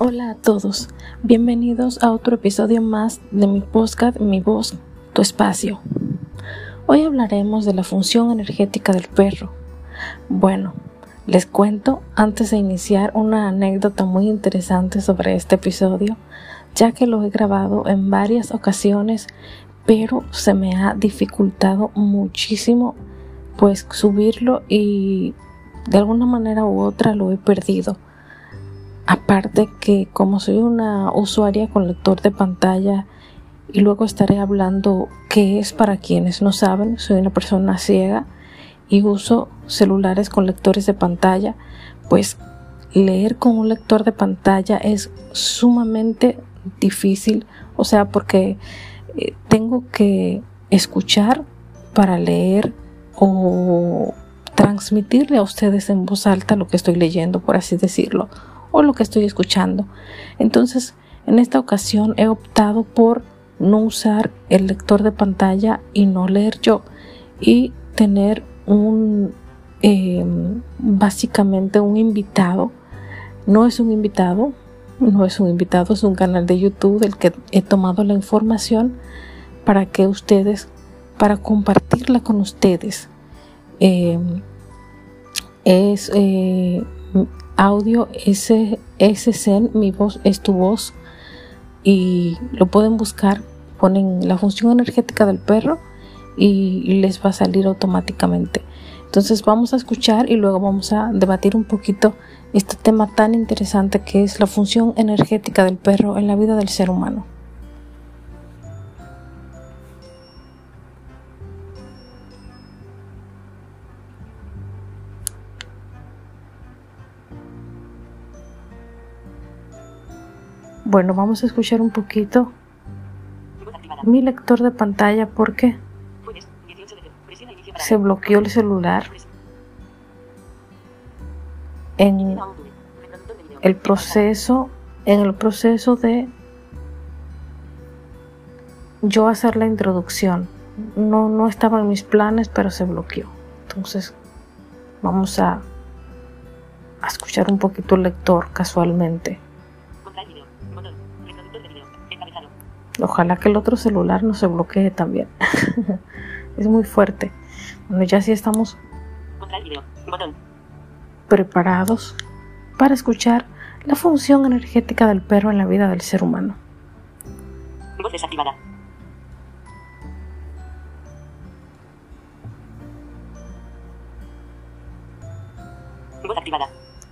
Hola a todos, bienvenidos a otro episodio más de mi podcast Mi voz, tu espacio. Hoy hablaremos de la función energética del perro. Bueno, les cuento antes de iniciar una anécdota muy interesante sobre este episodio, ya que lo he grabado en varias ocasiones, pero se me ha dificultado muchísimo pues subirlo y de alguna manera u otra lo he perdido. Aparte que como soy una usuaria con lector de pantalla y luego estaré hablando qué es para quienes no saben, soy una persona ciega y uso celulares con lectores de pantalla, pues leer con un lector de pantalla es sumamente difícil, o sea, porque eh, tengo que escuchar para leer o transmitirle a ustedes en voz alta lo que estoy leyendo, por así decirlo, o lo que estoy escuchando. Entonces, en esta ocasión he optado por no usar el lector de pantalla y no leer yo y tener un em, básicamente un invitado no es un invitado no es un invitado es un canal de youtube del que he tomado la información para que ustedes para compartirla con ustedes em, es eh, audio SSN mi voz es tu voz y lo pueden buscar ponen la función energética del perro y les va a salir automáticamente. Entonces vamos a escuchar y luego vamos a debatir un poquito este tema tan interesante que es la función energética del perro en la vida del ser humano. Bueno, vamos a escuchar un poquito mi lector de pantalla porque se bloqueó el celular en el proceso en el proceso de yo hacer la introducción. No no estaba en mis planes pero se bloqueó. Entonces vamos a, a escuchar un poquito el lector casualmente ojalá que el otro celular no se bloquee también es muy fuerte bueno, ya sí estamos preparados para escuchar la función energética del perro en la vida del ser humano. Voz desactivada. Voz activada.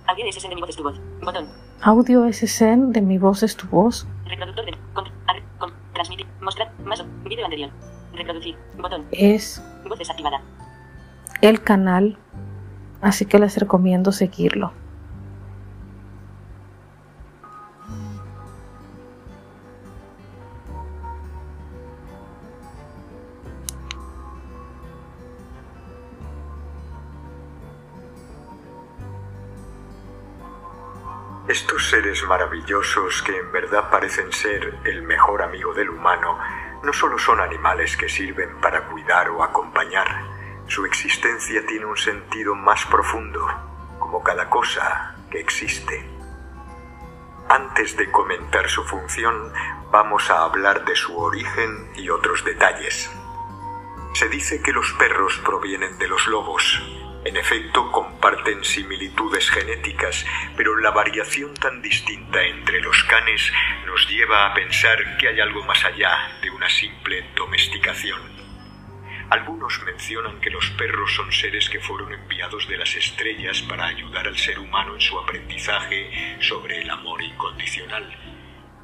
Audio SSN de mi voz es tu voz. Botón. Audio SSN de mi voz es tu voz. Reproductor de. Transmitir. Mostrar. Más. Video anterior. Reproducir. Botón. Es Voz desactivada. el canal, así que les recomiendo seguirlo. Estos seres maravillosos que en verdad parecen ser el mejor amigo del humano, no solo son animales que sirven para cuidar o acompañar, su existencia tiene un sentido más profundo, como cada cosa que existe. Antes de comentar su función, vamos a hablar de su origen y otros detalles. Se dice que los perros provienen de los lobos. En efecto, comparten similitudes genéticas, pero la variación tan distinta entre los canes nos lleva a pensar que hay algo más allá de una simple domesticación. Algunos mencionan que los perros son seres que fueron enviados de las estrellas para ayudar al ser humano en su aprendizaje sobre el amor incondicional.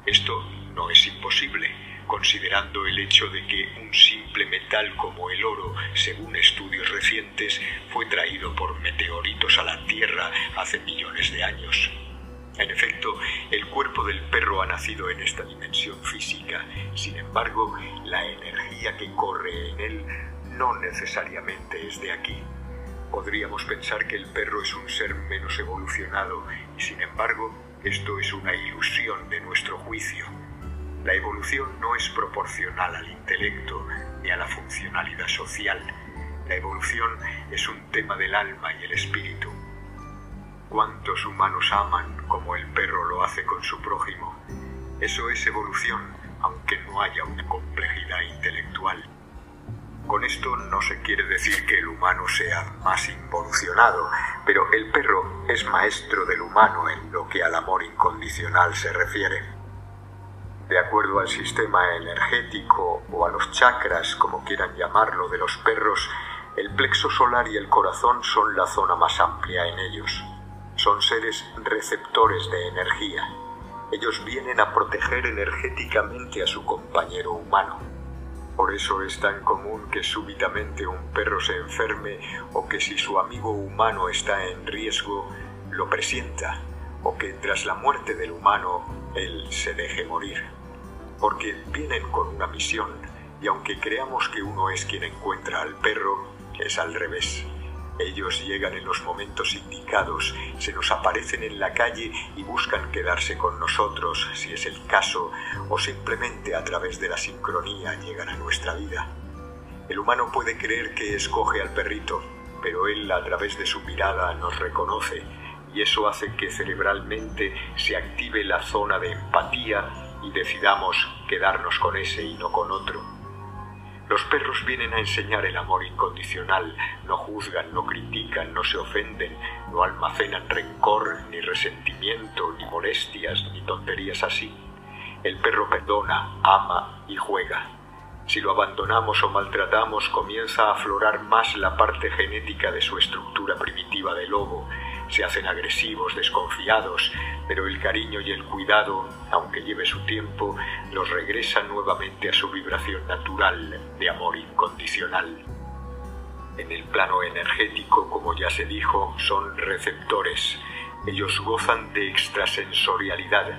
Esto no es imposible, considerando el hecho de que un simple metal como el oro, según estudios recientes, fue traído por meteoritos a la Tierra hace millones de años. En efecto, el cuerpo del perro ha nacido en esta dimensión física, sin embargo, la energía que corre en él no necesariamente es de aquí. Podríamos pensar que el perro es un ser menos evolucionado y sin embargo esto es una ilusión de nuestro juicio. La evolución no es proporcional al intelecto ni a la funcionalidad social. La evolución es un tema del alma y el espíritu. ¿Cuántos humanos aman como el perro lo hace con su prójimo? Eso es evolución, aunque no haya una complejidad intelectual. Con esto no se quiere decir que el humano sea más involucionado, pero el perro es maestro del humano en lo que al amor incondicional se refiere. De acuerdo al sistema energético o a los chakras, como quieran llamarlo, de los perros, el plexo solar y el corazón son la zona más amplia en ellos. Son seres receptores de energía. Ellos vienen a proteger energéticamente a su compañero humano. Por eso es tan común que súbitamente un perro se enferme o que si su amigo humano está en riesgo, lo presienta, o que tras la muerte del humano, él se deje morir. Porque vienen con una misión, y aunque creamos que uno es quien encuentra al perro, es al revés. Ellos llegan en los momentos indicados, se nos aparecen en la calle y buscan quedarse con nosotros, si es el caso, o simplemente a través de la sincronía llegan a nuestra vida. El humano puede creer que escoge al perrito, pero él a través de su mirada nos reconoce y eso hace que cerebralmente se active la zona de empatía y decidamos quedarnos con ese y no con otro. Los perros vienen a enseñar el amor incondicional, no juzgan, no critican, no se ofenden, no almacenan rencor, ni resentimiento, ni molestias, ni tonterías así. El perro perdona, ama y juega. Si lo abandonamos o maltratamos, comienza a aflorar más la parte genética de su estructura primitiva de lobo, se hacen agresivos, desconfiados, pero el cariño y el cuidado, aunque lleve su tiempo, los regresan nuevamente a su vibración natural de amor incondicional. En el plano energético, como ya se dijo, son receptores. Ellos gozan de extrasensorialidad.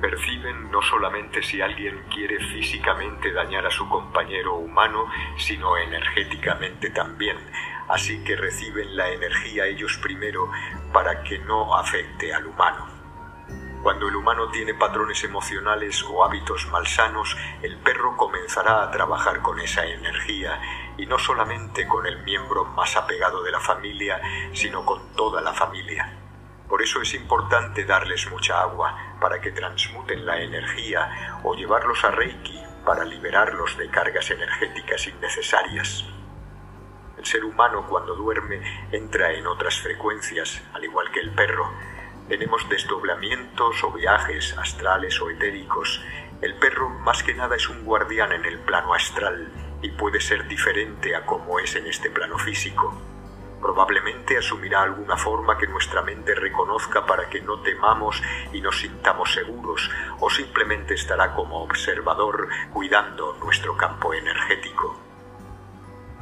Perciben no solamente si alguien quiere físicamente dañar a su compañero humano, sino energéticamente también, así que reciben la energía ellos primero para que no afecte al humano. Cuando el humano tiene patrones emocionales o hábitos malsanos, el perro comenzará a trabajar con esa energía y no solamente con el miembro más apegado de la familia, sino con toda la familia. Por eso es importante darles mucha agua para que transmuten la energía o llevarlos a Reiki para liberarlos de cargas energéticas innecesarias. El ser humano cuando duerme entra en otras frecuencias, al igual que el perro. Tenemos desdoblamientos o viajes astrales o etéricos. El perro más que nada es un guardián en el plano astral y puede ser diferente a como es en este plano físico. Probablemente asumirá alguna forma que nuestra mente reconozca para que no temamos y nos sintamos seguros, o simplemente estará como observador cuidando nuestro campo energético.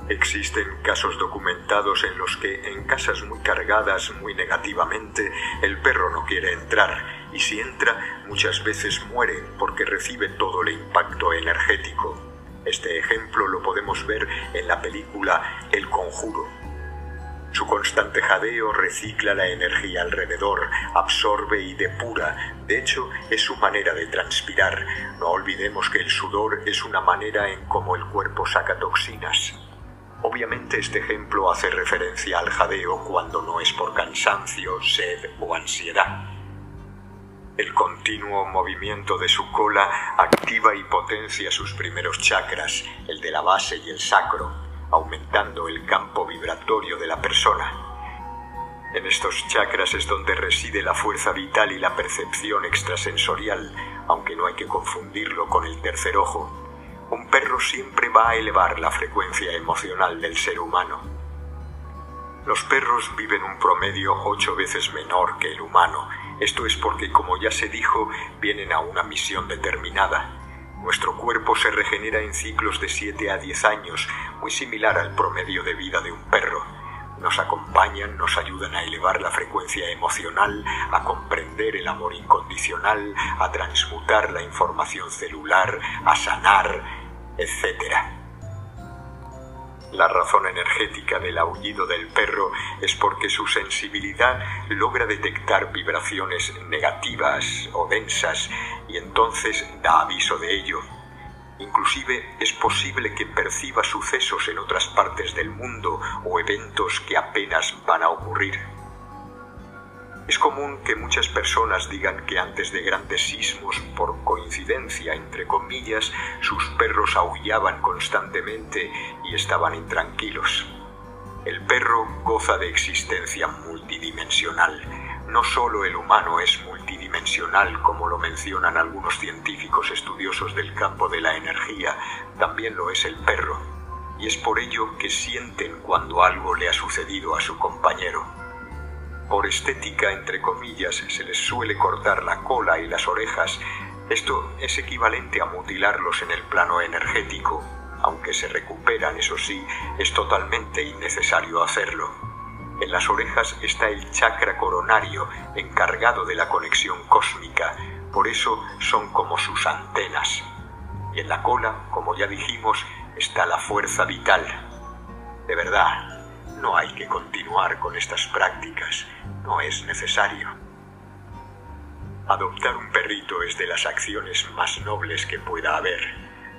Existen casos documentados en los que en casas muy cargadas muy negativamente el perro no quiere entrar y si entra muchas veces muere porque recibe todo el impacto energético. Este ejemplo lo podemos ver en la película El Conjuro. Su constante jadeo recicla la energía alrededor, absorbe y depura. De hecho, es su manera de transpirar. No olvidemos que el sudor es una manera en cómo el cuerpo saca toxinas. Obviamente este ejemplo hace referencia al jadeo cuando no es por cansancio, sed o ansiedad. El continuo movimiento de su cola activa y potencia sus primeros chakras, el de la base y el sacro, aumentando el campo vibratorio de la persona. En estos chakras es donde reside la fuerza vital y la percepción extrasensorial, aunque no hay que confundirlo con el tercer ojo, un perro siempre va a elevar la frecuencia emocional del ser humano. Los perros viven un promedio ocho veces menor que el humano. Esto es porque, como ya se dijo, vienen a una misión determinada. Nuestro cuerpo se regenera en ciclos de 7 a 10 años, muy similar al promedio de vida de un perro. Nos acompañan, nos ayudan a elevar la frecuencia emocional, a comprender el amor incondicional, a transmutar la información celular, a sanar, etc. La razón energética del aullido del perro es porque su sensibilidad logra detectar vibraciones negativas o densas y entonces da aviso de ello. Inclusive es posible que perciba sucesos en otras partes del mundo o eventos que apenas van a ocurrir. Es común que muchas personas digan que antes de grandes sismos, por coincidencia, entre comillas, sus perros aullaban constantemente y estaban intranquilos. El perro goza de existencia multidimensional. No solo el humano es multidimensional, como lo mencionan algunos científicos estudiosos del campo de la energía, también lo es el perro. Y es por ello que sienten cuando algo le ha sucedido a su compañero. Por estética, entre comillas, se les suele cortar la cola y las orejas. Esto es equivalente a mutilarlos en el plano energético. Aunque se recuperan, eso sí, es totalmente innecesario hacerlo. En las orejas está el chakra coronario, encargado de la conexión cósmica, por eso son como sus antenas. Y en la cola, como ya dijimos, está la fuerza vital. De verdad, no hay que continuar con estas prácticas, no es necesario. Adoptar un perrito es de las acciones más nobles que pueda haber.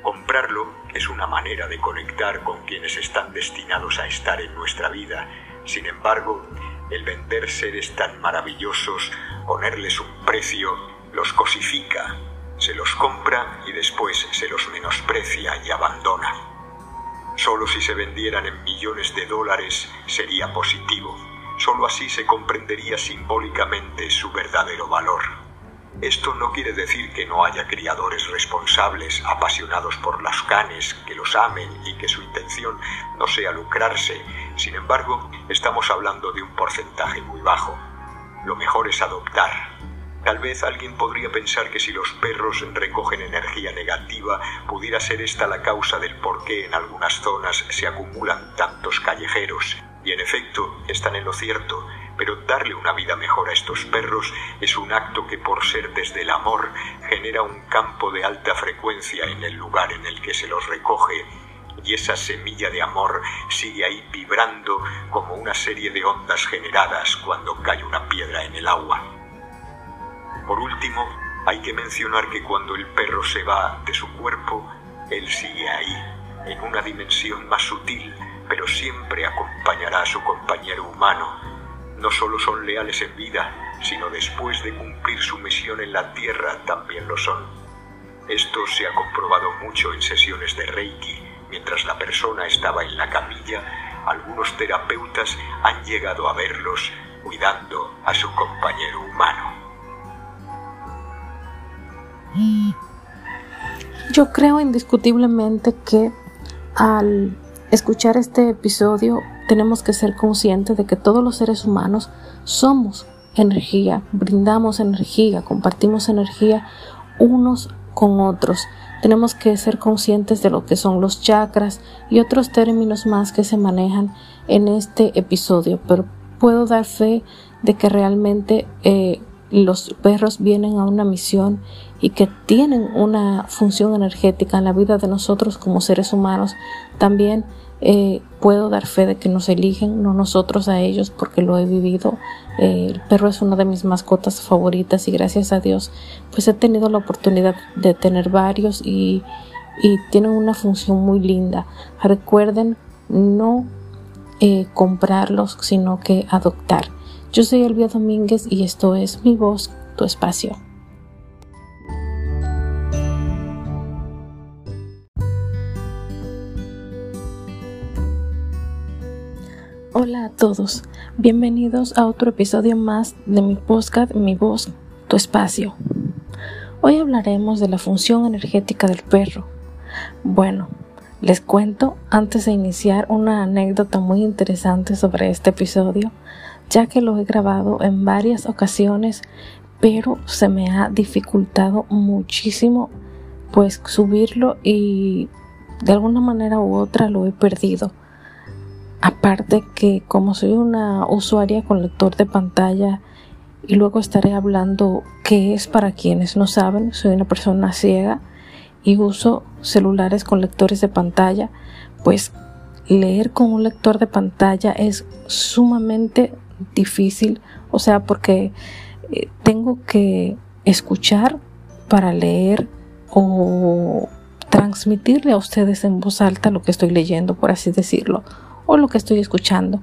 Comprarlo es una manera de conectar con quienes están destinados a estar en nuestra vida. Sin embargo, el vender seres tan maravillosos, ponerles un precio, los cosifica, se los compra y después se los menosprecia y abandona. Solo si se vendieran en millones de dólares sería positivo. Solo así se comprendería simbólicamente su verdadero valor. Esto no quiere decir que no haya criadores responsables, apasionados por las canes, que los amen y que su intención no sea lucrarse. Sin embargo, estamos hablando de un porcentaje muy bajo. Lo mejor es adoptar, Tal vez alguien podría pensar que si los perros recogen energía negativa, pudiera ser esta la causa del por qué en algunas zonas se acumulan tantos callejeros. Y en efecto, están en lo cierto, pero darle una vida mejor a estos perros es un acto que por ser desde el amor genera un campo de alta frecuencia en el lugar en el que se los recoge y esa semilla de amor sigue ahí vibrando como una serie de ondas generadas cuando cae una piedra en el agua. Por último, hay que mencionar que cuando el perro se va de su cuerpo, él sigue ahí, en una dimensión más sutil, pero siempre acompañará a su compañero humano. No solo son leales en vida, sino después de cumplir su misión en la Tierra también lo son. Esto se ha comprobado mucho en sesiones de Reiki. Mientras la persona estaba en la camilla, algunos terapeutas han llegado a verlos cuidando a su compañero humano. Yo creo indiscutiblemente que al escuchar este episodio tenemos que ser conscientes de que todos los seres humanos somos energía, brindamos energía, compartimos energía unos con otros. Tenemos que ser conscientes de lo que son los chakras y otros términos más que se manejan en este episodio, pero puedo dar fe de que realmente eh, los perros vienen a una misión y que tienen una función energética en la vida de nosotros como seres humanos, también eh, puedo dar fe de que nos eligen, no nosotros a ellos, porque lo he vivido. Eh, el perro es una de mis mascotas favoritas y gracias a Dios, pues he tenido la oportunidad de tener varios y, y tienen una función muy linda. Recuerden no eh, comprarlos, sino que adoptar. Yo soy Elvia Domínguez y esto es Mi Voz, tu espacio. Hola a todos, bienvenidos a otro episodio más de mi podcast Mi Voz, tu espacio. Hoy hablaremos de la función energética del perro. Bueno, les cuento antes de iniciar una anécdota muy interesante sobre este episodio, ya que lo he grabado en varias ocasiones, pero se me ha dificultado muchísimo pues subirlo y de alguna manera u otra lo he perdido. Aparte que como soy una usuaria con lector de pantalla y luego estaré hablando qué es para quienes no saben, soy una persona ciega y uso celulares con lectores de pantalla, pues leer con un lector de pantalla es sumamente difícil, o sea, porque eh, tengo que escuchar para leer o transmitirle a ustedes en voz alta lo que estoy leyendo, por así decirlo o lo que estoy escuchando.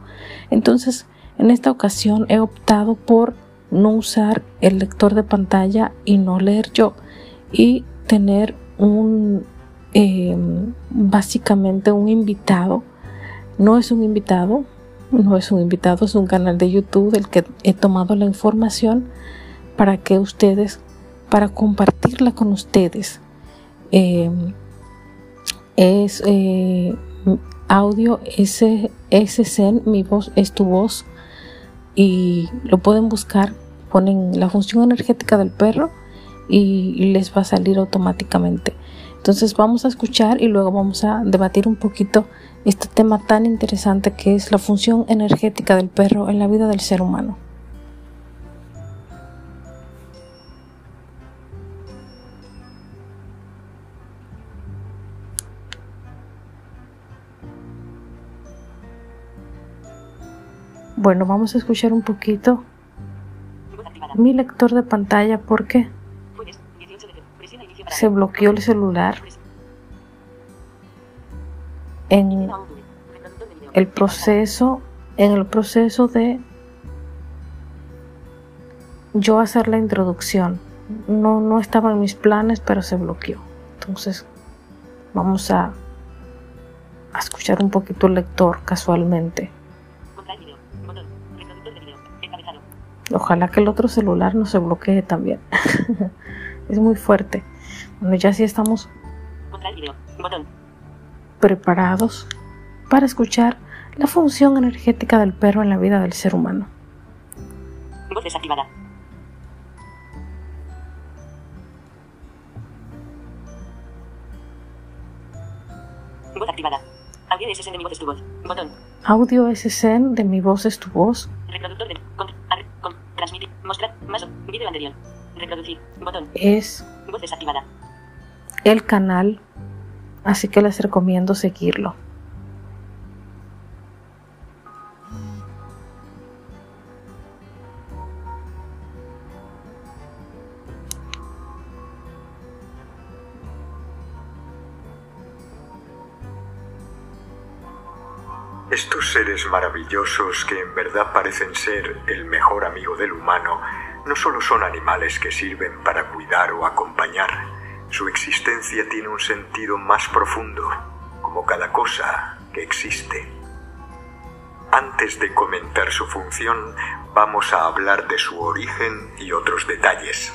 Entonces, en esta ocasión he optado por no usar el lector de pantalla y no leer yo y tener un eh, básicamente un invitado no es un invitado no es un invitado es un canal de youtube del que he tomado la información para que ustedes para compartirla con ustedes eh, es eh, audio SSN mi voz es tu voz y lo pueden buscar ponen la función energética del perro y les va a salir automáticamente. Entonces vamos a escuchar y luego vamos a debatir un poquito este tema tan interesante que es la función energética del perro en la vida del ser humano. Bueno, vamos a escuchar un poquito mi lector de pantalla porque se bloqueó el celular en el proceso en el proceso de yo hacer la introducción no no estaba en mis planes pero se bloqueó entonces vamos a, escuchar un poquito el lector casualmente Ojalá que el otro celular no se bloquee también. es muy fuerte. Bueno, ya sí estamos preparados para escuchar la función energética del perro en la vida del ser humano. Voz desactivada. Voz activada. Audio SSN de mi voz es tu voz. Botón. Audio SSN de mi voz es tu voz. Reproductor de. Con, ar, con, transmitir. Mostrar. Más. Video anterior. Reproducir. Botón. Es Voz desactivada. El canal, así que les recomiendo seguirlo. Estos seres maravillosos que en verdad parecen ser el mejor amigo del humano, no solo son animales que sirven para cuidar o acompañar, su existencia tiene un sentido más profundo, como cada cosa que existe. Antes de comentar su función, vamos a hablar de su origen y otros detalles.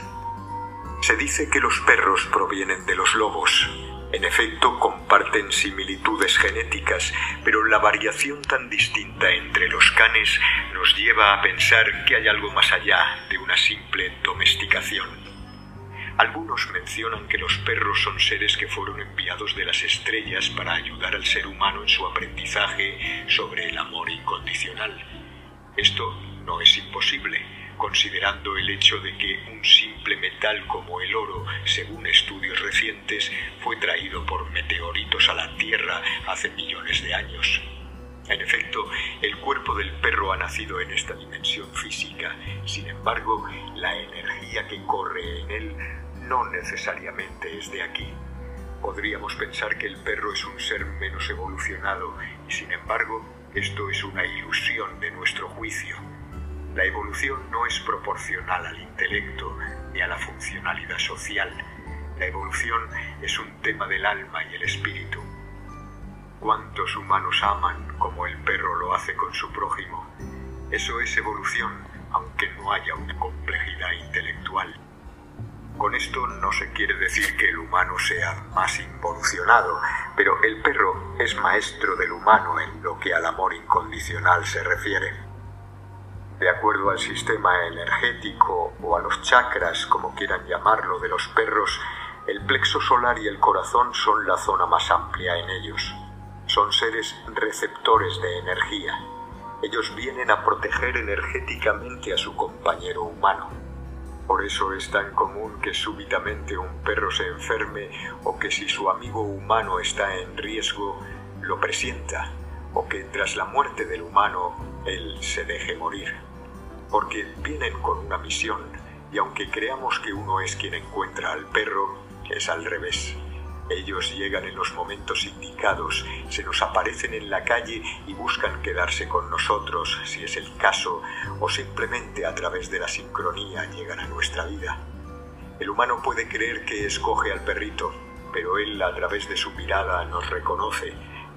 Se dice que los perros provienen de los lobos. En efecto, comparten similitudes genéticas, pero la variación tan distinta entre los canes nos lleva a pensar que hay algo más allá de una simple domesticación. Algunos mencionan que los perros son seres que fueron enviados de las estrellas para ayudar al ser humano en su aprendizaje sobre el amor incondicional. Esto no es imposible, considerando el hecho de que un simple metal como el oro, según estudios recientes, fue traído por meteoritos a la Tierra hace millones de años. En efecto, el cuerpo del perro ha nacido en esta dimensión física, sin embargo, la energía que corre en él no necesariamente es de aquí. Podríamos pensar que el perro es un ser menos evolucionado y sin embargo esto es una ilusión de nuestro juicio. La evolución no es proporcional al intelecto ni a la funcionalidad social. La evolución es un tema del alma y el espíritu. ¿Cuántos humanos aman como el perro lo hace con su prójimo? Eso es evolución, aunque no haya una complejidad intelectual. Con esto no se quiere decir que el humano sea más involucionado, pero el perro es maestro del humano en lo que al amor incondicional se refiere. De acuerdo al sistema energético o a los chakras, como quieran llamarlo, de los perros, el plexo solar y el corazón son la zona más amplia en ellos. Son seres receptores de energía. Ellos vienen a proteger energéticamente a su compañero humano. Por eso es tan común que súbitamente un perro se enferme o que si su amigo humano está en riesgo, lo presienta, o que tras la muerte del humano, él se deje morir. Porque vienen con una misión, y aunque creamos que uno es quien encuentra al perro, es al revés. Ellos llegan en los momentos indicados, se nos aparecen en la calle y buscan quedarse con nosotros, si es el caso, o simplemente a través de la sincronía llegan a nuestra vida. El humano puede creer que escoge al perrito, pero él a través de su mirada nos reconoce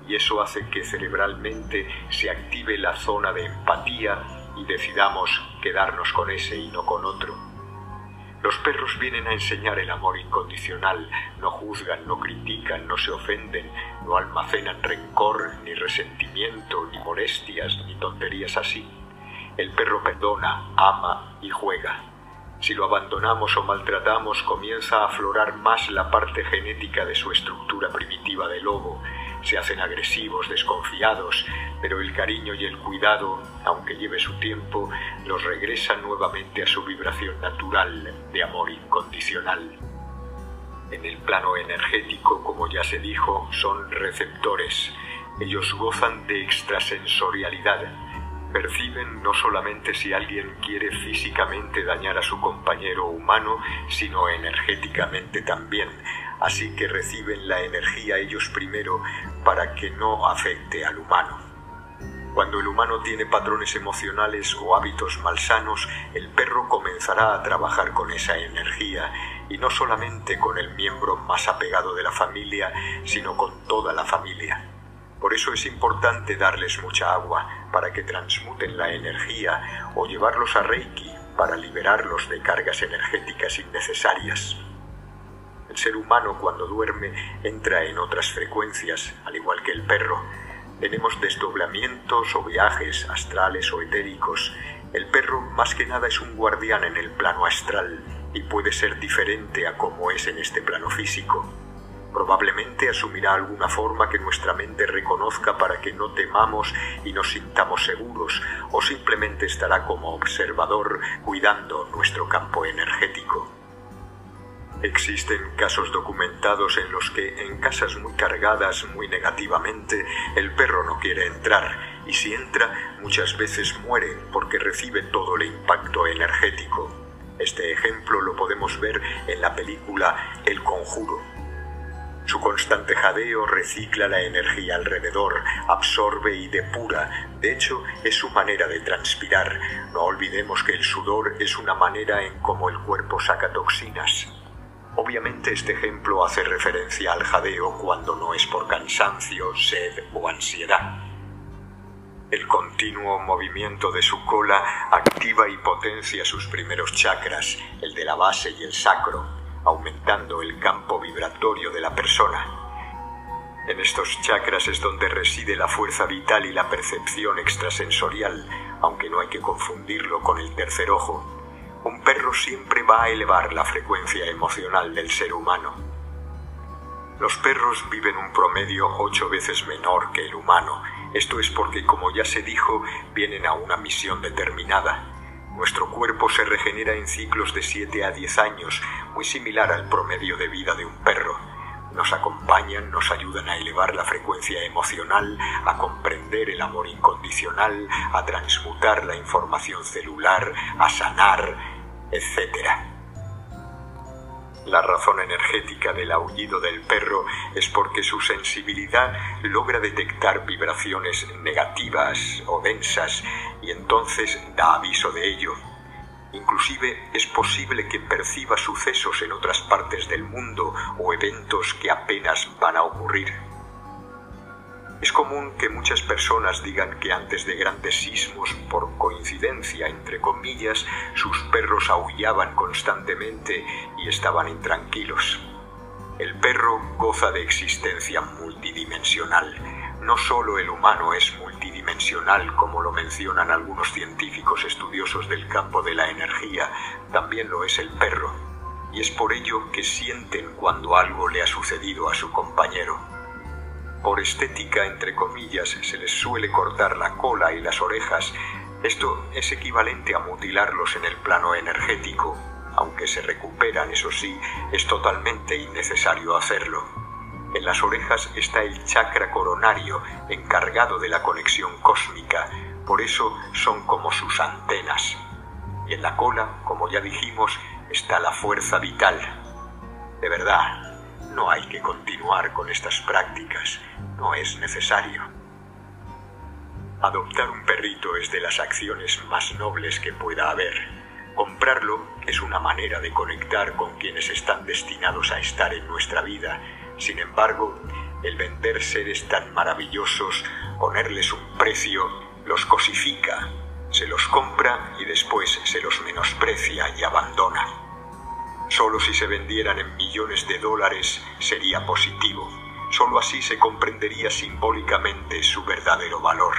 y eso hace que cerebralmente se active la zona de empatía y decidamos quedarnos con ese y no con otro. Los perros vienen a enseñar el amor incondicional, no juzgan, no critican, no se ofenden, no almacenan rencor, ni resentimiento, ni molestias, ni tonterías así. El perro perdona, ama y juega. Si lo abandonamos o maltratamos, comienza a aflorar más la parte genética de su estructura primitiva de lobo, se hacen agresivos, desconfiados, pero el cariño y el cuidado, aunque lleve su tiempo, los regresan nuevamente a su vibración natural de amor incondicional. En el plano energético, como ya se dijo, son receptores. Ellos gozan de extrasensorialidad. Perciben no solamente si alguien quiere físicamente dañar a su compañero humano, sino energéticamente también, así que reciben la energía ellos primero para que no afecte al humano. Cuando el humano tiene patrones emocionales o hábitos malsanos, el perro comenzará a trabajar con esa energía y no solamente con el miembro más apegado de la familia, sino con toda la familia. Por eso es importante darles mucha agua para que transmuten la energía o llevarlos a Reiki para liberarlos de cargas energéticas innecesarias. El ser humano cuando duerme entra en otras frecuencias, al igual que el perro. Tenemos desdoblamientos o viajes astrales o etéricos. El perro más que nada es un guardián en el plano astral y puede ser diferente a como es en este plano físico. Probablemente asumirá alguna forma que nuestra mente reconozca para que no temamos y nos sintamos seguros, o simplemente estará como observador cuidando nuestro campo energético. Existen casos documentados en los que en casas muy cargadas muy negativamente el perro no quiere entrar y si entra muchas veces muere porque recibe todo el impacto energético. Este ejemplo lo podemos ver en la película El Conjuro. Su constante jadeo recicla la energía alrededor, absorbe y depura. De hecho, es su manera de transpirar. No olvidemos que el sudor es una manera en cómo el cuerpo saca toxinas. Obviamente este ejemplo hace referencia al jadeo cuando no es por cansancio, sed o ansiedad. El continuo movimiento de su cola activa y potencia sus primeros chakras, el de la base y el sacro, aumentando el campo vibratorio de la persona. En estos chakras es donde reside la fuerza vital y la percepción extrasensorial, aunque no hay que confundirlo con el tercer ojo, un perro siempre va a elevar la frecuencia emocional del ser humano. Los perros viven un promedio ocho veces menor que el humano. Esto es porque, como ya se dijo, vienen a una misión determinada. Nuestro cuerpo se regenera en ciclos de 7 a 10 años, muy similar al promedio de vida de un perro. Nos acompañan, nos ayudan a elevar la frecuencia emocional, a comprender el amor incondicional, a transmutar la información celular, a sanar, etc. La razón energética del aullido del perro es porque su sensibilidad logra detectar vibraciones negativas o densas y entonces da aviso de ello. Inclusive es posible que perciba sucesos en otras partes del mundo o eventos que apenas van a ocurrir. Es común que muchas personas digan que antes de grandes sismos, por coincidencia, entre comillas, sus perros aullaban constantemente y estaban intranquilos. El perro goza de existencia multidimensional. No solo el humano es multidimensional, como lo mencionan algunos científicos estudiosos del campo de la energía, también lo es el perro. Y es por ello que sienten cuando algo le ha sucedido a su compañero. Por estética, entre comillas, se les suele cortar la cola y las orejas. Esto es equivalente a mutilarlos en el plano energético. Aunque se recuperan, eso sí, es totalmente innecesario hacerlo. En las orejas está el chakra coronario, encargado de la conexión cósmica, por eso son como sus antenas. Y en la cola, como ya dijimos, está la fuerza vital. De verdad, no hay que continuar con estas prácticas, no es necesario. Adoptar un perrito es de las acciones más nobles que pueda haber. Comprarlo es una manera de conectar con quienes están destinados a estar en nuestra vida. Sin embargo, el vender seres tan maravillosos, ponerles un precio, los cosifica, se los compra y después se los menosprecia y abandona. Solo si se vendieran en millones de dólares sería positivo. Solo así se comprendería simbólicamente su verdadero valor.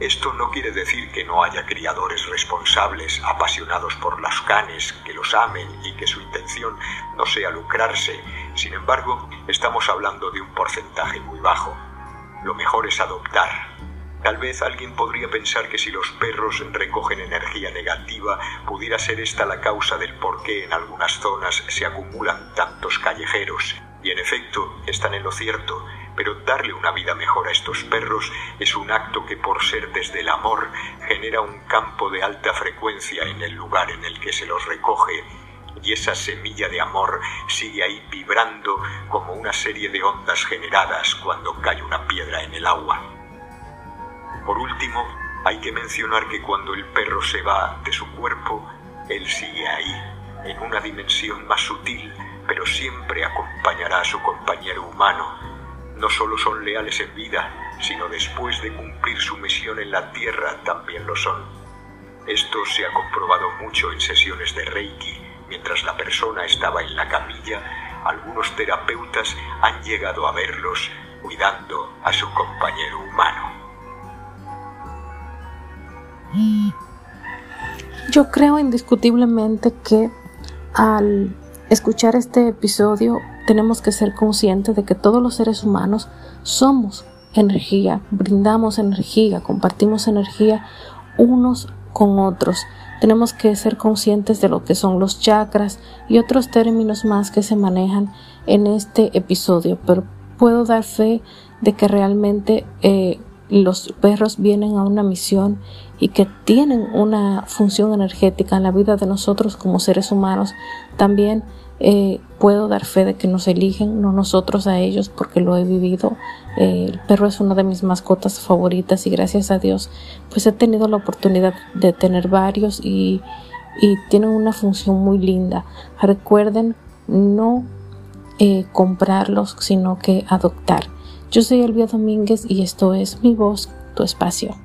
Esto no quiere decir que no haya criadores responsables, apasionados por las canes, que los amen y que su intención no sea lucrarse. Sin embargo, estamos hablando de un porcentaje muy bajo. Lo mejor es adoptar. Tal vez alguien podría pensar que si los perros recogen energía negativa, pudiera ser esta la causa del por qué en algunas zonas se acumulan tantos callejeros. Y en efecto, están en lo cierto pero darle una vida mejor a estos perros es un acto que por ser desde el amor genera un campo de alta frecuencia en el lugar en el que se los recoge y esa semilla de amor sigue ahí vibrando como una serie de ondas generadas cuando cae una piedra en el agua. Por último, hay que mencionar que cuando el perro se va de su cuerpo, él sigue ahí, en una dimensión más sutil, pero siempre acompañará a su compañero humano, no solo son leales en vida, sino después de cumplir su misión en la tierra también lo son. Esto se ha comprobado mucho en sesiones de Reiki. Mientras la persona estaba en la camilla, algunos terapeutas han llegado a verlos cuidando a su compañero humano. Yo creo indiscutiblemente que al escuchar este episodio tenemos que ser conscientes de que todos los seres humanos somos energía, brindamos energía, compartimos energía unos con otros. Tenemos que ser conscientes de lo que son los chakras y otros términos más que se manejan en este episodio, pero puedo dar fe de que realmente eh, los perros vienen a una misión y que tienen una función energética en la vida de nosotros como seres humanos, también eh, puedo dar fe de que nos eligen, no nosotros a ellos, porque lo he vivido. Eh, el perro es una de mis mascotas favoritas y gracias a Dios, pues he tenido la oportunidad de tener varios y, tienen una función muy linda. Recuerden no eh, comprarlos, sino que adoptar. Yo soy Elvia Domínguez y esto es Mi Voz, tu espacio.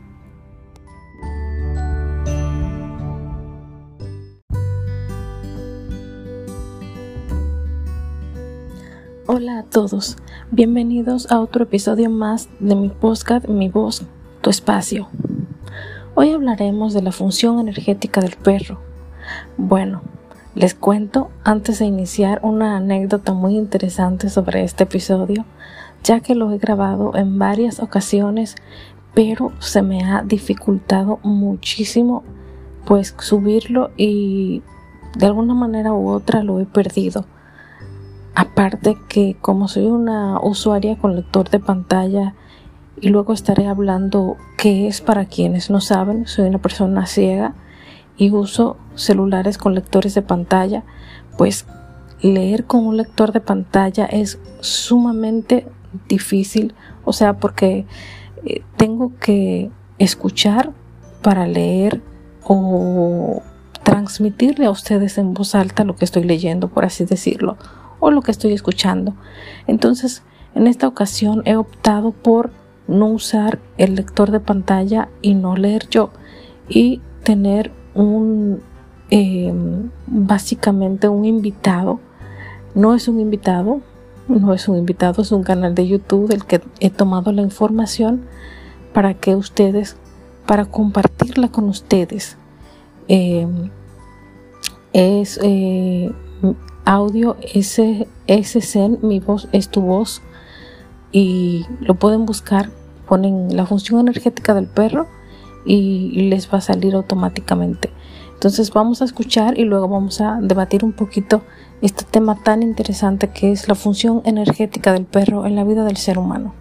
Hola a todos, bienvenidos a otro episodio más de mi podcast Mi Voz, tu espacio. Hoy hablaremos de la función energética del perro. Bueno, les cuento antes de iniciar una anécdota muy interesante sobre este episodio, ya que lo he grabado en varias ocasiones, pero se me ha dificultado muchísimo pues subirlo y de alguna manera u otra lo he perdido. Aparte que como soy una usuaria con lector de pantalla y luego estaré hablando qué es para quienes no saben, soy una persona ciega y uso celulares con lectores de pantalla, pues leer con un lector de pantalla es sumamente difícil, o sea, porque eh, tengo que escuchar para leer o transmitirle a ustedes en voz alta lo que estoy leyendo, por así decirlo o lo que estoy escuchando. Entonces, en esta ocasión he optado por no usar el lector de pantalla y no leer yo y tener un em, básicamente un invitado no es un invitado no es un invitado es un canal de youtube del que he tomado la información para que ustedes para compartirla con ustedes em, es eh, audio SSN, mi voz es tu voz y lo pueden buscar, ponen la función energética del perro y les va a salir automáticamente. Entonces vamos a escuchar y luego vamos a debatir un poquito este tema tan interesante que es la función energética del perro en la vida del ser humano.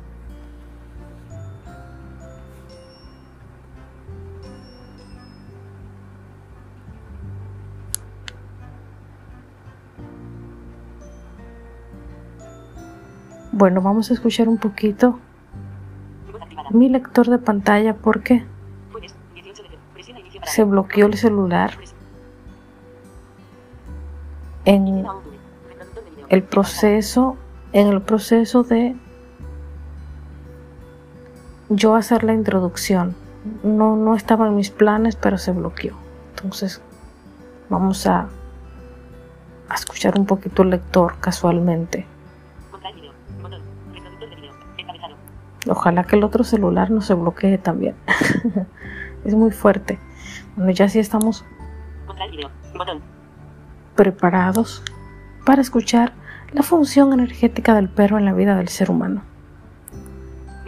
Bueno, vamos a escuchar un poquito mi lector de pantalla porque Jueves, 18 de febrero. Presiona inicio para se bloqueó el celular en el proceso, en el proceso de yo hacer la introducción. No, no estaba en mis planes, pero se bloqueó. Entonces, vamos a, escuchar un poquito el lector casualmente. Ojalá que el otro celular no se bloquee también. es muy fuerte. Bueno, ya sí estamos. Preparados para escuchar la función energética del perro en la vida del ser humano.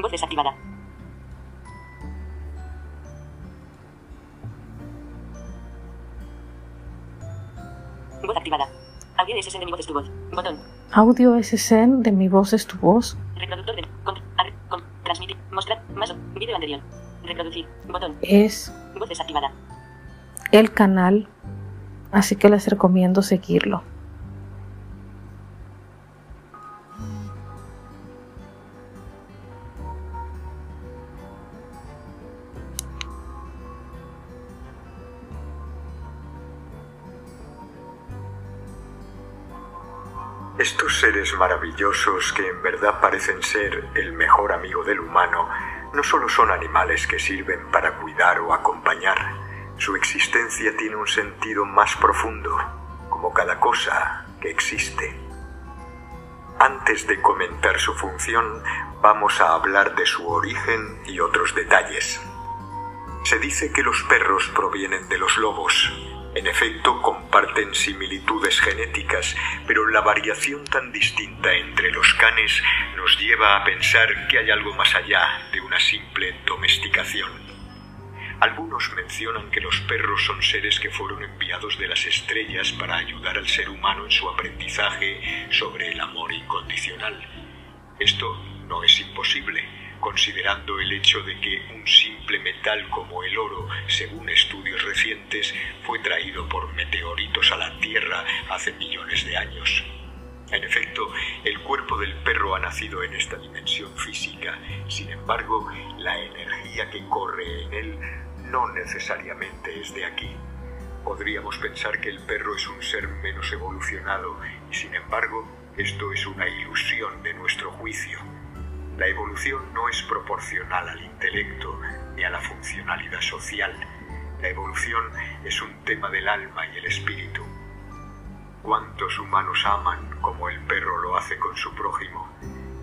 Voz desactivada. Voz activada. Audio SS de mi voz es tu voz. Botón. Audio SSN de mi voz es tu voz. Reproductor de. Con, ar- con, transmitir. Mostrar. Más. Video anterior. Reproducir. Botón. Es Voz desactivada. el canal, así que les recomiendo seguirlo. Estos seres maravillosos que en verdad parecen ser el mejor amigo del humano, no solo son animales que sirven para cuidar o acompañar, su existencia tiene un sentido más profundo, como cada cosa que existe. Antes de comentar su función, vamos a hablar de su origen y otros detalles. Se dice que los perros provienen de los lobos. En efecto, comparten similitudes genéticas, pero la variación tan distinta entre los canes nos lleva a pensar que hay algo más allá de una simple domesticación. Algunos mencionan que los perros son seres que fueron enviados de las estrellas para ayudar al ser humano en su aprendizaje sobre el amor incondicional. Esto no es imposible, considerando el hecho de que un simple metal como el oro, según estudios recientes, fue traído por meteoritos a la Tierra hace millones de años. En efecto, el cuerpo del perro ha nacido en esta dimensión física, sin embargo, la energía que corre en él no necesariamente es de aquí. Podríamos pensar que el perro es un ser menos evolucionado y sin embargo esto es una ilusión de nuestro juicio. La evolución no es proporcional al intelecto ni a la funcionalidad social. La evolución es un tema del alma y el espíritu. ¿Cuántos humanos aman como el perro lo hace con su prójimo?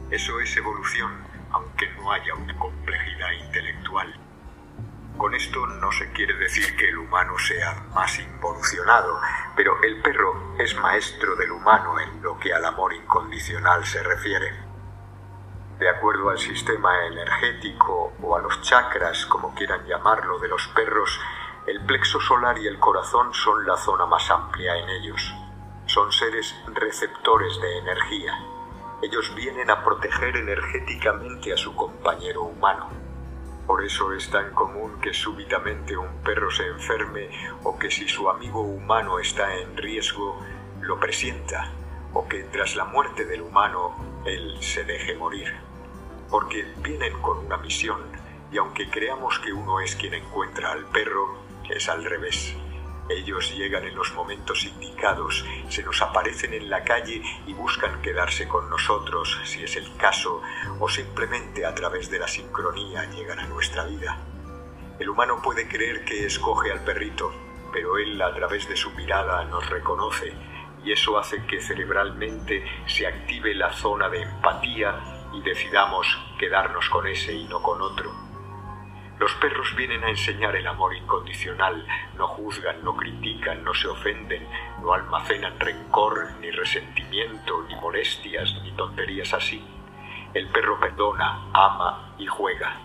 Eso es evolución, aunque no haya una complejidad intelectual. Con esto no se quiere decir que el humano sea más involucionado, pero el perro es maestro del humano en lo que al amor incondicional se refiere. De acuerdo al sistema energético o a los chakras, como quieran llamarlo, de los perros, el plexo solar y el corazón son la zona más amplia en ellos. Son seres receptores de energía. Ellos vienen a proteger energéticamente a su compañero humano. Por eso es tan común que súbitamente un perro se enferme o que si su amigo humano está en riesgo, lo presienta, o que tras la muerte del humano, él se deje morir. Porque vienen con una misión, y aunque creamos que uno es quien encuentra al perro, es al revés. Ellos llegan en los momentos indicados, se nos aparecen en la calle y buscan quedarse con nosotros, si es el caso, o simplemente a través de la sincronía llegan a nuestra vida. El humano puede creer que escoge al perrito, pero él a través de su mirada nos reconoce y eso hace que cerebralmente se active la zona de empatía y decidamos quedarnos con ese y no con otro. Los perros vienen a enseñar el amor incondicional, no juzgan, no critican, no se ofenden, no almacenan rencor, ni resentimiento, ni molestias, ni tonterías así. El perro perdona, ama y juega.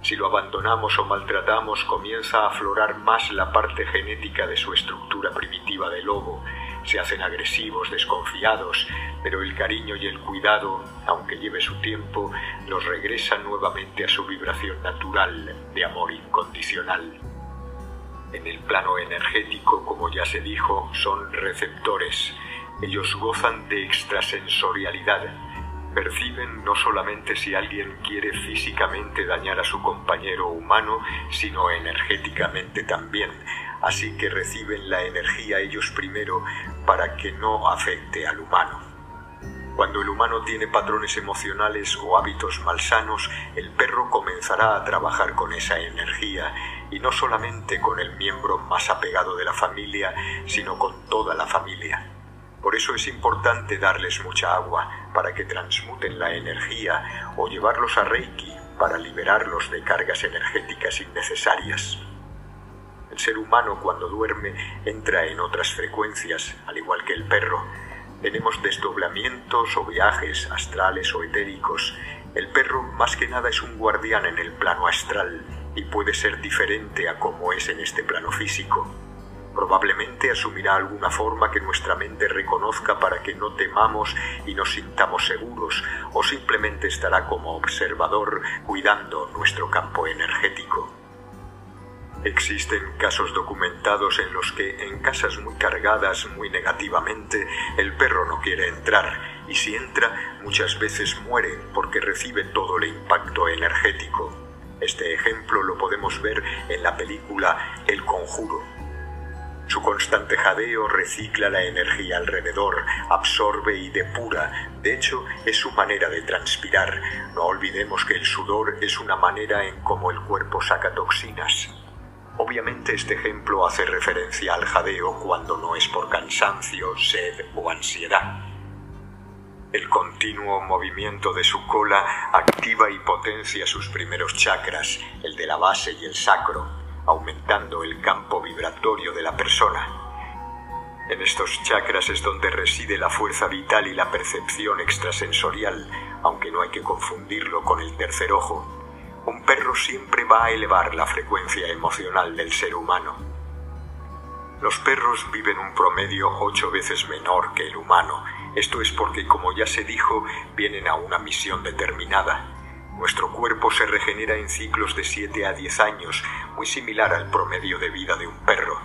Si lo abandonamos o maltratamos, comienza a aflorar más la parte genética de su estructura primitiva de lobo. Se hacen agresivos, desconfiados, pero el cariño y el cuidado, aunque lleve su tiempo, los regresan nuevamente a su vibración natural de amor incondicional. En el plano energético, como ya se dijo, son receptores. Ellos gozan de extrasensorialidad. Perciben no solamente si alguien quiere físicamente dañar a su compañero humano, sino energéticamente también, así que reciben la energía ellos primero para que no afecte al humano. Cuando el humano tiene patrones emocionales o hábitos malsanos, el perro comenzará a trabajar con esa energía y no solamente con el miembro más apegado de la familia, sino con toda la familia. Por eso es importante darles mucha agua para que transmuten la energía o llevarlos a Reiki para liberarlos de cargas energéticas innecesarias. El ser humano cuando duerme entra en otras frecuencias, al igual que el perro. Tenemos desdoblamientos o viajes astrales o etéricos. El perro más que nada es un guardián en el plano astral y puede ser diferente a como es en este plano físico. Probablemente asumirá alguna forma que nuestra mente reconozca para que no temamos y nos sintamos seguros, o simplemente estará como observador cuidando nuestro campo energético. Existen casos documentados en los que en casas muy cargadas muy negativamente el perro no quiere entrar y si entra muchas veces muere porque recibe todo el impacto energético. Este ejemplo lo podemos ver en la película El Conjuro su constante jadeo recicla la energía alrededor, absorbe y depura. De hecho, es su manera de transpirar. No olvidemos que el sudor es una manera en cómo el cuerpo saca toxinas. Obviamente este ejemplo hace referencia al jadeo cuando no es por cansancio, sed o ansiedad. El continuo movimiento de su cola activa y potencia sus primeros chakras, el de la base y el sacro, aumentando el campo vibratorio de la persona. En estos chakras es donde reside la fuerza vital y la percepción extrasensorial, aunque no hay que confundirlo con el tercer ojo. Un perro siempre va a elevar la frecuencia emocional del ser humano. Los perros viven un promedio ocho veces menor que el humano. Esto es porque, como ya se dijo, vienen a una misión determinada. Nuestro cuerpo se regenera en ciclos de 7 a 10 años, muy similar al promedio de vida de un perro.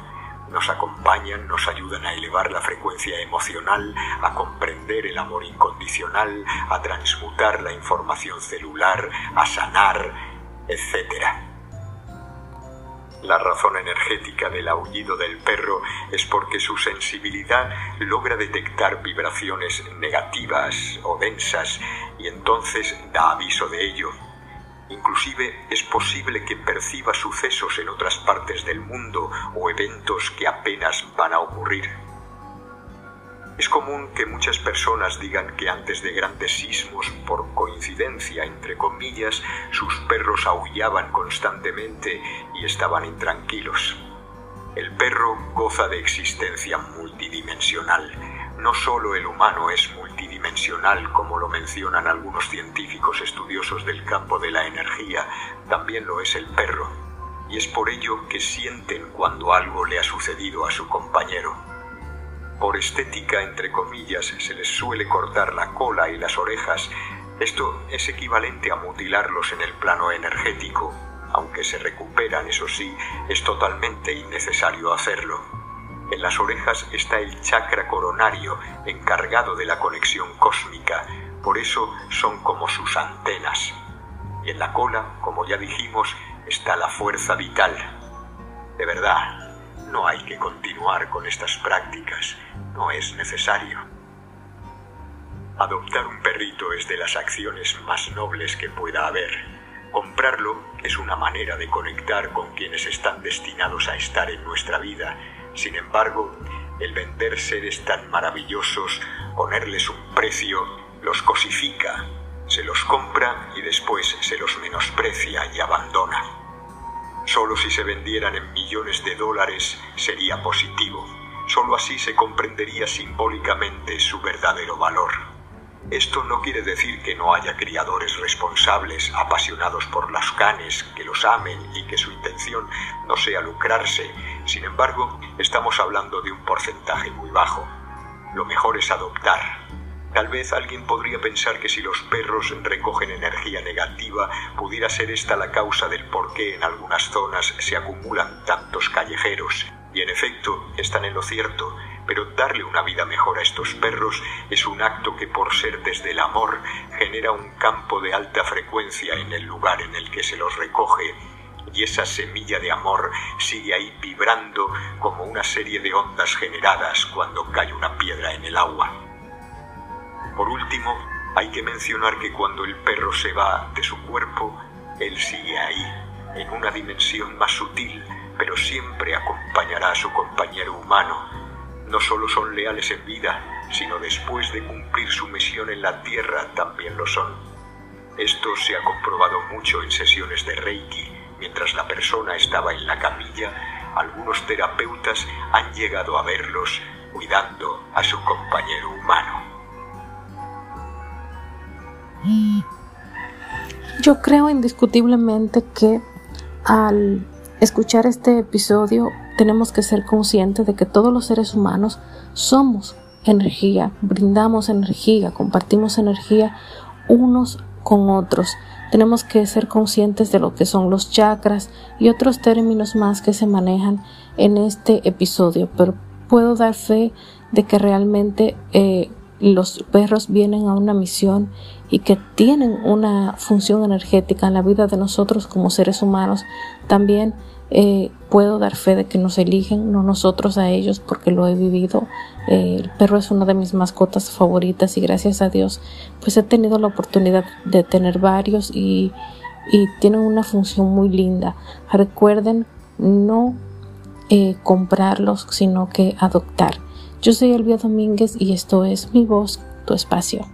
Nos acompañan, nos ayudan a elevar la frecuencia emocional, a comprender el amor incondicional, a transmutar la información celular, a sanar, etc. La razón energética del aullido del perro es porque su sensibilidad logra detectar vibraciones negativas o densas y entonces da aviso de ello. Inclusive es posible que perciba sucesos en otras partes del mundo o eventos que apenas van a ocurrir. Es común que muchas personas digan que antes de grandes sismos, por coincidencia, entre comillas, sus perros aullaban constantemente y estaban intranquilos. El perro goza de existencia multidimensional. No solo el humano es multidimensional, como lo mencionan algunos científicos estudiosos del campo de la energía, también lo es el perro. Y es por ello que sienten cuando algo le ha sucedido a su compañero. Por estética, entre comillas, se les suele cortar la cola y las orejas. Esto es equivalente a mutilarlos en el plano energético. Aunque se recuperan, eso sí, es totalmente innecesario hacerlo. En las orejas está el chakra coronario, encargado de la conexión cósmica, por eso son como sus antenas. Y en la cola, como ya dijimos, está la fuerza vital. De verdad, no hay que continuar con estas prácticas, no es necesario. Adoptar un perrito es de las acciones más nobles que pueda haber. Comprarlo es una manera de conectar con quienes están destinados a estar en nuestra vida. Sin embargo, el vender seres tan maravillosos, ponerles un precio, los cosifica, se los compra y después se los menosprecia y abandona. Solo si se vendieran en millones de dólares sería positivo. Solo así se comprendería simbólicamente su verdadero valor. Esto no quiere decir que no haya criadores responsables, apasionados por las canes, que los amen y que su intención no sea lucrarse. Sin embargo, estamos hablando de un porcentaje muy bajo. Lo mejor es adoptar, Tal vez alguien podría pensar que si los perros recogen energía negativa, pudiera ser esta la causa del por qué en algunas zonas se acumulan tantos callejeros. Y en efecto, están en lo cierto, pero darle una vida mejor a estos perros es un acto que por ser desde el amor genera un campo de alta frecuencia en el lugar en el que se los recoge y esa semilla de amor sigue ahí vibrando como una serie de ondas generadas cuando cae una piedra en el agua. Por último, hay que mencionar que cuando el perro se va de su cuerpo, él sigue ahí, en una dimensión más sutil, pero siempre acompañará a su compañero humano, no solo son leales en vida, sino después de cumplir su misión en la Tierra también lo son. Esto se ha comprobado mucho en sesiones de Reiki. Mientras la persona estaba en la camilla, algunos terapeutas han llegado a verlos cuidando a su compañero humano. Yo creo indiscutiblemente que al escuchar este episodio tenemos que ser conscientes de que todos los seres humanos somos energía, brindamos energía, compartimos energía unos con otros. Tenemos que ser conscientes de lo que son los chakras y otros términos más que se manejan en este episodio, pero puedo dar fe de que realmente eh, los perros vienen a una misión y que tienen una función energética en la vida de nosotros como seres humanos, también eh, puedo dar fe de que nos eligen, no nosotros a ellos, porque lo he vivido. El perro es una de mis mascotas favoritas y gracias a Dios, pues he tenido la oportunidad de tener varios y, y tienen una función muy linda. Recuerden no eh, comprarlos, sino que adoptar. Yo soy Elvia Domínguez y esto es Mi Voz, tu espacio.